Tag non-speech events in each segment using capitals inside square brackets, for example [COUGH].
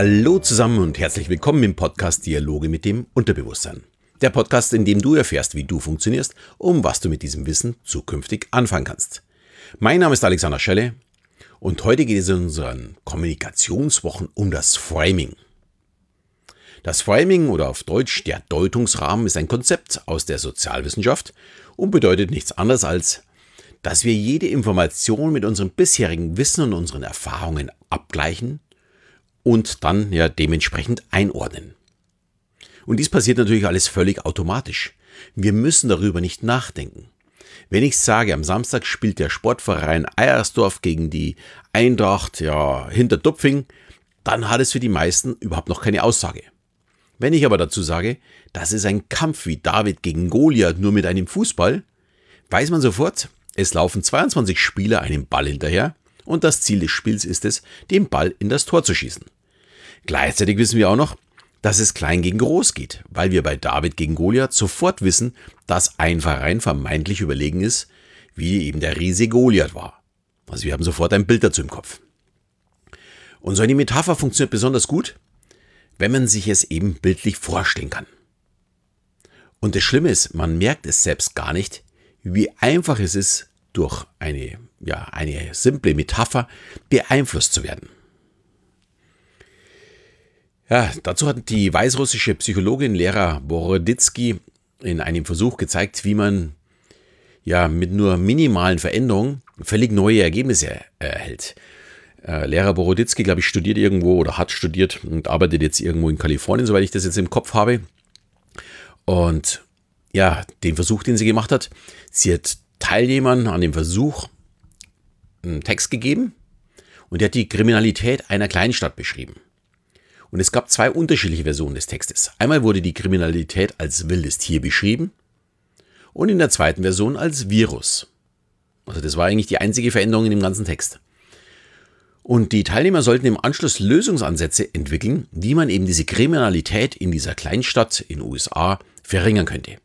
Hallo zusammen und herzlich willkommen im Podcast Dialoge mit dem Unterbewusstsein. Der Podcast, in dem du erfährst, wie du funktionierst, um was du mit diesem Wissen zukünftig anfangen kannst. Mein Name ist Alexander Schelle und heute geht es in unseren Kommunikationswochen um das Framing. Das Framing oder auf Deutsch der Deutungsrahmen ist ein Konzept aus der Sozialwissenschaft und bedeutet nichts anderes als, dass wir jede Information mit unserem bisherigen Wissen und unseren Erfahrungen abgleichen und dann ja dementsprechend einordnen. Und dies passiert natürlich alles völlig automatisch. Wir müssen darüber nicht nachdenken. Wenn ich sage, am Samstag spielt der Sportverein Eiersdorf gegen die Eintracht ja, hinter Dupfing, dann hat es für die meisten überhaupt noch keine Aussage. Wenn ich aber dazu sage, das ist ein Kampf wie David gegen Goliath nur mit einem Fußball, weiß man sofort, es laufen 22 Spieler einem Ball hinterher und das Ziel des Spiels ist es, den Ball in das Tor zu schießen. Gleichzeitig wissen wir auch noch, dass es klein gegen groß geht, weil wir bei David gegen Goliath sofort wissen, dass ein Verein vermeintlich überlegen ist, wie eben der Riese Goliath war. Also wir haben sofort ein Bild dazu im Kopf. Und so eine Metapher funktioniert besonders gut, wenn man sich es eben bildlich vorstellen kann. Und das Schlimme ist, man merkt es selbst gar nicht, wie einfach es ist, durch eine, ja, eine simple Metapher beeinflusst zu werden. Ja, dazu hat die weißrussische Psychologin Lera Boroditsky in einem Versuch gezeigt, wie man ja mit nur minimalen Veränderungen völlig neue Ergebnisse erhält. Äh, Lehrer Boroditsky, glaube ich, studiert irgendwo oder hat studiert und arbeitet jetzt irgendwo in Kalifornien, soweit ich das jetzt im Kopf habe. Und ja, den Versuch, den sie gemacht hat, sie hat Teilnehmern an dem Versuch einen Text gegeben und der hat die Kriminalität einer Kleinstadt beschrieben. Und es gab zwei unterschiedliche Versionen des Textes. Einmal wurde die Kriminalität als wildes Tier beschrieben und in der zweiten Version als Virus. Also das war eigentlich die einzige Veränderung in dem ganzen Text. Und die Teilnehmer sollten im Anschluss Lösungsansätze entwickeln, wie man eben diese Kriminalität in dieser Kleinstadt in USA verringern könnte.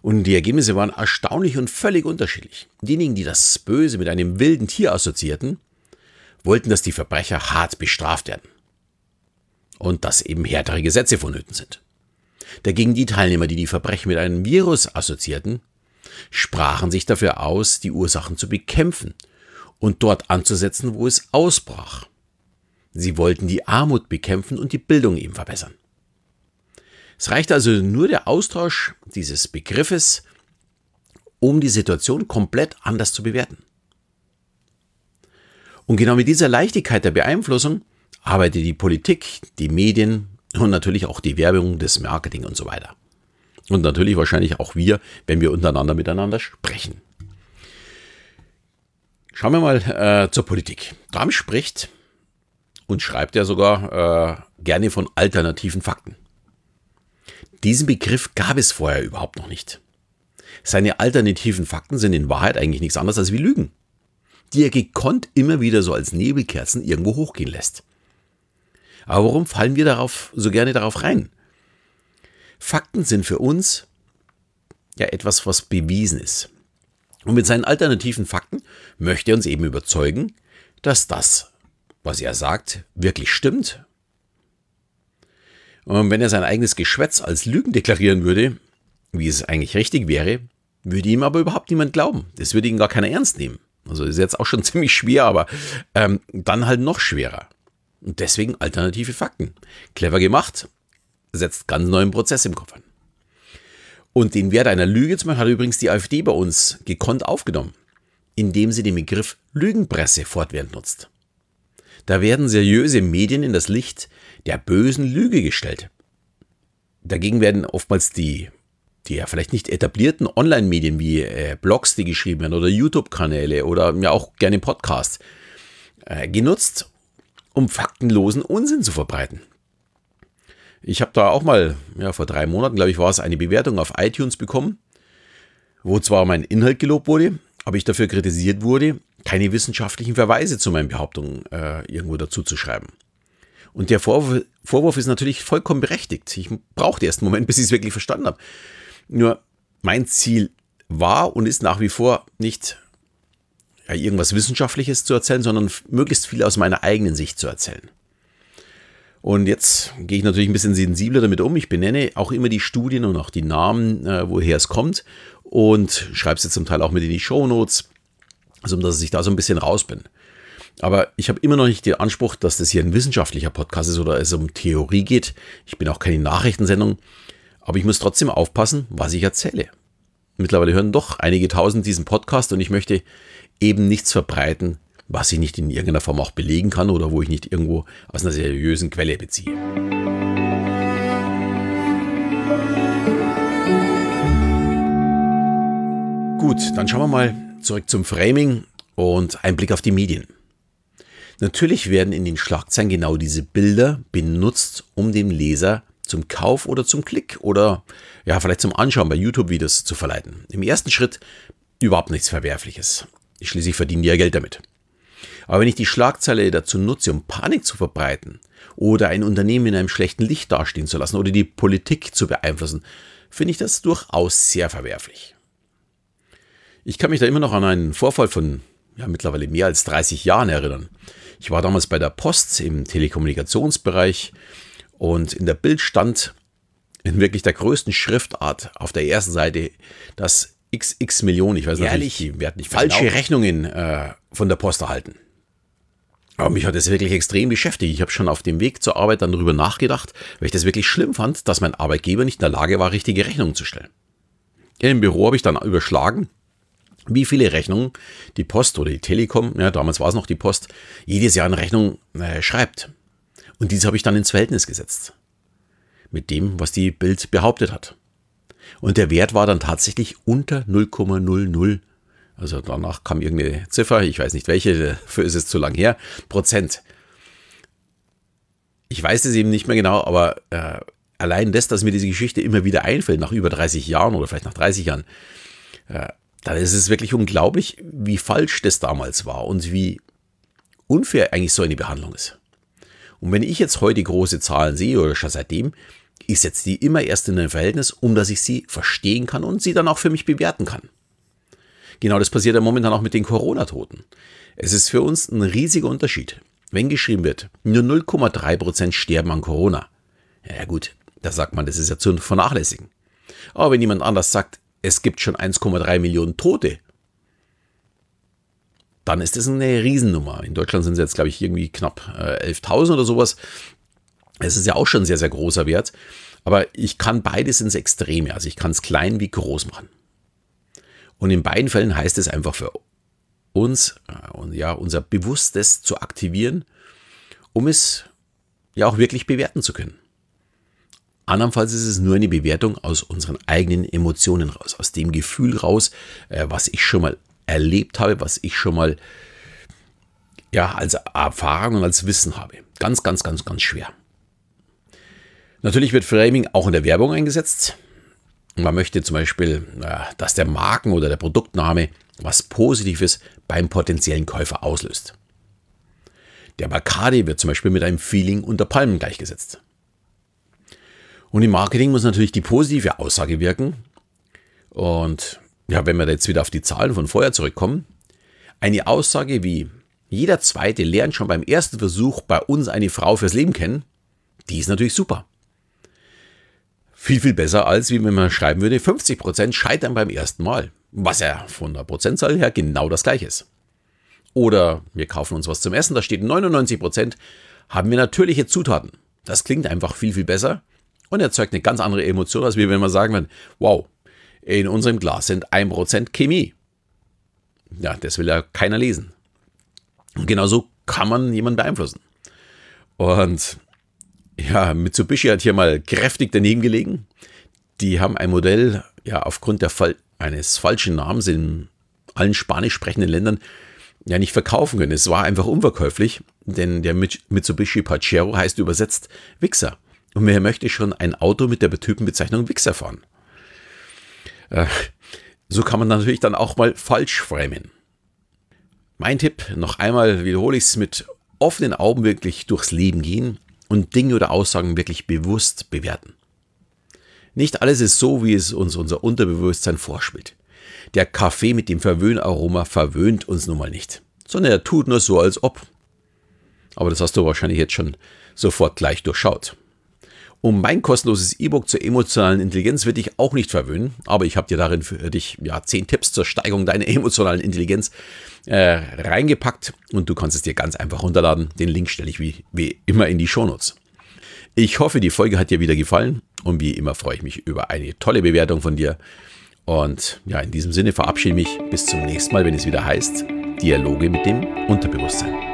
Und die Ergebnisse waren erstaunlich und völlig unterschiedlich. Diejenigen, die das Böse mit einem wilden Tier assoziierten, wollten, dass die Verbrecher hart bestraft werden und dass eben härtere Gesetze vonnöten sind. Dagegen die Teilnehmer, die die Verbrechen mit einem Virus assoziierten, sprachen sich dafür aus, die Ursachen zu bekämpfen und dort anzusetzen, wo es ausbrach. Sie wollten die Armut bekämpfen und die Bildung eben verbessern. Es reicht also nur der Austausch dieses Begriffes, um die Situation komplett anders zu bewerten. Und genau mit dieser Leichtigkeit der Beeinflussung arbeitet die Politik, die Medien und natürlich auch die Werbung, das Marketing und so weiter. Und natürlich wahrscheinlich auch wir, wenn wir untereinander miteinander sprechen. Schauen wir mal äh, zur Politik. Trump spricht und schreibt ja sogar äh, gerne von alternativen Fakten. Diesen Begriff gab es vorher überhaupt noch nicht. Seine alternativen Fakten sind in Wahrheit eigentlich nichts anderes als wie Lügen, die er gekonnt immer wieder so als Nebelkerzen irgendwo hochgehen lässt. Aber warum fallen wir darauf so gerne darauf rein? Fakten sind für uns ja etwas, was bewiesen ist. Und mit seinen alternativen Fakten möchte er uns eben überzeugen, dass das, was er sagt, wirklich stimmt. Und wenn er sein eigenes Geschwätz als Lügen deklarieren würde, wie es eigentlich richtig wäre, würde ihm aber überhaupt niemand glauben. Das würde ihn gar keiner ernst nehmen. Also ist jetzt auch schon [LAUGHS] ziemlich schwer, aber ähm, dann halt noch schwerer. Und deswegen alternative Fakten. Clever gemacht, setzt ganz neuen Prozess im Kopf an. Und den Wert einer Lüge zum Beispiel hat übrigens die AfD bei uns gekonnt aufgenommen, indem sie den Begriff Lügenpresse fortwährend nutzt. Da werden seriöse Medien in das Licht der bösen Lüge gestellt. Dagegen werden oftmals die, die ja vielleicht nicht etablierten Online-Medien wie äh, Blogs, die geschrieben werden oder YouTube-Kanäle oder ja auch gerne Podcasts äh, genutzt, um faktenlosen Unsinn zu verbreiten. Ich habe da auch mal, ja, vor drei Monaten, glaube ich, war es, eine Bewertung auf iTunes bekommen, wo zwar mein Inhalt gelobt wurde, aber ich dafür kritisiert wurde, keine wissenschaftlichen Verweise zu meinen Behauptungen äh, irgendwo dazu zu schreiben. Und der Vorwurf, Vorwurf ist natürlich vollkommen berechtigt. Ich brauchte erst einen Moment, [LAUGHS] bis ich es wirklich verstanden habe. Nur mein Ziel war und ist nach wie vor nicht ja, irgendwas Wissenschaftliches zu erzählen, sondern möglichst viel aus meiner eigenen Sicht zu erzählen. Und jetzt gehe ich natürlich ein bisschen sensibler damit um. Ich benenne auch immer die Studien und auch die Namen, äh, woher es kommt und schreibe es jetzt zum Teil auch mit in die Show Notes, also dass ich da so ein bisschen raus bin. Aber ich habe immer noch nicht den Anspruch, dass das hier ein wissenschaftlicher Podcast ist oder es um Theorie geht. Ich bin auch keine Nachrichtensendung. Aber ich muss trotzdem aufpassen, was ich erzähle. Mittlerweile hören doch einige tausend diesen Podcast und ich möchte eben nichts verbreiten, was ich nicht in irgendeiner Form auch belegen kann oder wo ich nicht irgendwo aus einer seriösen Quelle beziehe. Gut, dann schauen wir mal zurück zum Framing und ein Blick auf die Medien. Natürlich werden in den Schlagzeilen genau diese Bilder benutzt, um dem Leser zum Kauf oder zum Klick oder ja, vielleicht zum Anschauen bei YouTube-Videos zu verleiten. Im ersten Schritt überhaupt nichts Verwerfliches. Schließlich verdienen die ja Geld damit. Aber wenn ich die Schlagzeile dazu nutze, um Panik zu verbreiten oder ein Unternehmen in einem schlechten Licht dastehen zu lassen oder die Politik zu beeinflussen, finde ich das durchaus sehr verwerflich. Ich kann mich da immer noch an einen Vorfall von ja, mittlerweile mehr als 30 Jahren erinnern. Ich war damals bei der Post im Telekommunikationsbereich und in der Bild stand in wirklich der größten Schriftart auf der ersten Seite, dass XX Millionen, ich weiß Jährlich natürlich die Wert nicht falsche genau. Rechnungen äh, von der Post erhalten. Aber mich hat das wirklich extrem beschäftigt. Ich habe schon auf dem Weg zur Arbeit dann darüber nachgedacht, weil ich das wirklich schlimm fand, dass mein Arbeitgeber nicht in der Lage war, richtige Rechnungen zu stellen. Im Büro habe ich dann überschlagen, wie viele Rechnungen die Post oder die Telekom, ja, damals war es noch die Post, jedes Jahr eine Rechnung äh, schreibt. Und diese habe ich dann ins Verhältnis gesetzt. Mit dem, was die Bild behauptet hat. Und der Wert war dann tatsächlich unter 0,00. Also danach kam irgendeine Ziffer, ich weiß nicht welche, dafür ist es zu lang her, Prozent. Ich weiß es eben nicht mehr genau, aber äh, allein das, dass mir diese Geschichte immer wieder einfällt, nach über 30 Jahren oder vielleicht nach 30 Jahren, äh, dann ist es wirklich unglaublich, wie falsch das damals war und wie unfair eigentlich so eine Behandlung ist. Und wenn ich jetzt heute große Zahlen sehe oder schon seitdem, ich setze die immer erst in ein Verhältnis, um dass ich sie verstehen kann und sie dann auch für mich bewerten kann. Genau das passiert ja momentan auch mit den Corona-Toten. Es ist für uns ein riesiger Unterschied. Wenn geschrieben wird, nur 0,3% sterben an Corona. Ja gut, da sagt man, das ist ja zu vernachlässigen. Aber wenn jemand anders sagt, es gibt schon 1,3 Millionen Tote, dann ist das eine Riesennummer. In Deutschland sind es jetzt, glaube ich, irgendwie knapp äh, 11.000 oder sowas. Es ist ja auch schon ein sehr, sehr großer Wert. Aber ich kann beides ins Extreme. Also ich kann es klein wie groß machen. Und in beiden Fällen heißt es einfach für uns, äh, und ja, unser Bewusstes zu aktivieren, um es ja auch wirklich bewerten zu können. Andernfalls ist es nur eine Bewertung aus unseren eigenen Emotionen raus, aus dem Gefühl raus, äh, was ich schon mal erlebt habe, was ich schon mal ja, als Erfahrung und als Wissen habe. Ganz, ganz, ganz, ganz schwer. Natürlich wird Framing auch in der Werbung eingesetzt. Man möchte zum Beispiel, dass der Marken- oder der Produktname was Positives beim potenziellen Käufer auslöst. Der Bacardi wird zum Beispiel mit einem Feeling unter Palmen gleichgesetzt. Und im Marketing muss natürlich die positive Aussage wirken. Und ja, wenn wir jetzt wieder auf die Zahlen von vorher zurückkommen, eine Aussage wie jeder zweite lernt schon beim ersten Versuch bei uns eine Frau fürs Leben kennen, die ist natürlich super. Viel, viel besser als, wie wenn man schreiben würde, 50% scheitern beim ersten Mal, was ja von der Prozentzahl her genau das gleiche ist. Oder wir kaufen uns was zum Essen, da steht 99% haben wir natürliche Zutaten. Das klingt einfach viel, viel besser und erzeugt eine ganz andere Emotion, als wenn wir sagen würden, wow, in unserem Glas sind 1% Chemie. Ja, das will ja keiner lesen. Und genauso kann man jemanden beeinflussen. Und ja, Mitsubishi hat hier mal kräftig daneben gelegen. Die haben ein Modell, ja, aufgrund Fall eines falschen Namens in allen spanisch sprechenden Ländern ja nicht verkaufen können. Es war einfach unverkäuflich, denn der Mitsubishi Pajero heißt übersetzt Wichser. Und wer möchte schon ein Auto mit der Typenbezeichnung Wichser fahren? Äh, so kann man natürlich dann auch mal falsch framen. Mein Tipp, noch einmal wiederhole ich es mit offenen Augen wirklich durchs Leben gehen und Dinge oder Aussagen wirklich bewusst bewerten. Nicht alles ist so, wie es uns unser Unterbewusstsein vorspielt. Der Kaffee mit dem Verwöhnaroma verwöhnt uns nun mal nicht, sondern er tut nur so, als ob. Aber das hast du wahrscheinlich jetzt schon sofort gleich durchschaut. Um mein kostenloses E-Book zur emotionalen Intelligenz wird dich auch nicht verwöhnen, aber ich habe dir darin für dich ja zehn Tipps zur Steigerung deiner [LAUGHS] emotionalen Intelligenz äh, reingepackt und du kannst es dir ganz einfach runterladen. Den Link stelle ich wie, wie immer in die Shownotes. Ich hoffe, die Folge hat dir wieder gefallen und wie immer freue ich mich über eine tolle Bewertung von dir. Und ja, in diesem Sinne verabschiede ich mich bis zum nächsten Mal, wenn es wieder heißt Dialoge mit dem Unterbewusstsein.